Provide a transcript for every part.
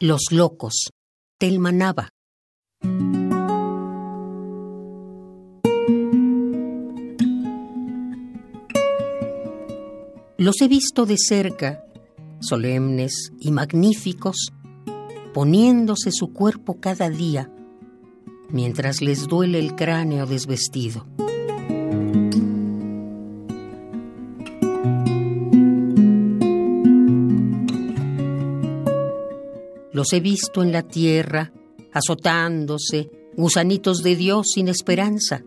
Los locos. Telma Nava. Los he visto de cerca, solemnes y magníficos, poniéndose su cuerpo cada día, mientras les duele el cráneo desvestido. Los he visto en la tierra, azotándose, gusanitos de Dios sin esperanza,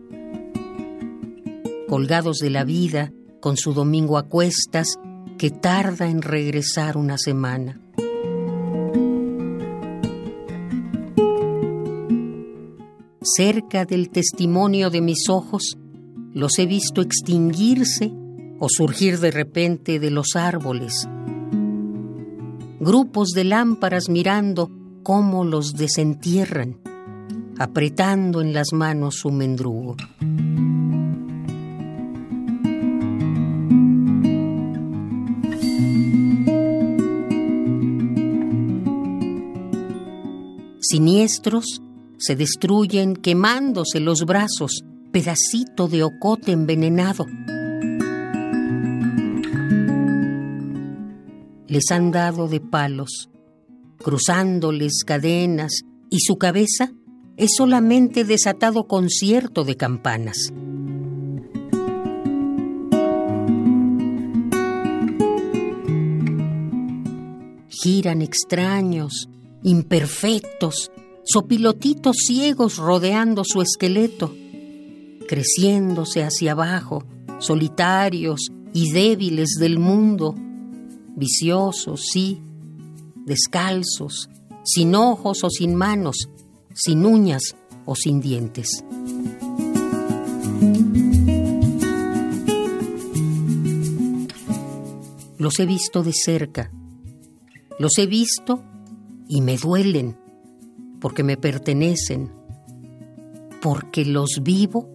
colgados de la vida, con su domingo a cuestas, que tarda en regresar una semana. Cerca del testimonio de mis ojos, los he visto extinguirse o surgir de repente de los árboles grupos de lámparas mirando cómo los desentierran, apretando en las manos su mendrugo. Siniestros se destruyen quemándose los brazos, pedacito de ocote envenenado. Les han dado de palos, cruzándoles cadenas, y su cabeza es solamente desatado concierto de campanas. Giran extraños, imperfectos, sopilotitos ciegos rodeando su esqueleto, creciéndose hacia abajo, solitarios y débiles del mundo, viciosos, sí, descalzos, sin ojos o sin manos, sin uñas o sin dientes. Los he visto de cerca, los he visto y me duelen, porque me pertenecen, porque los vivo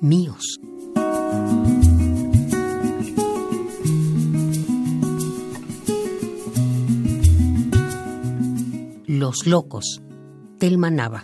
míos. Los Locos, Telma Nava.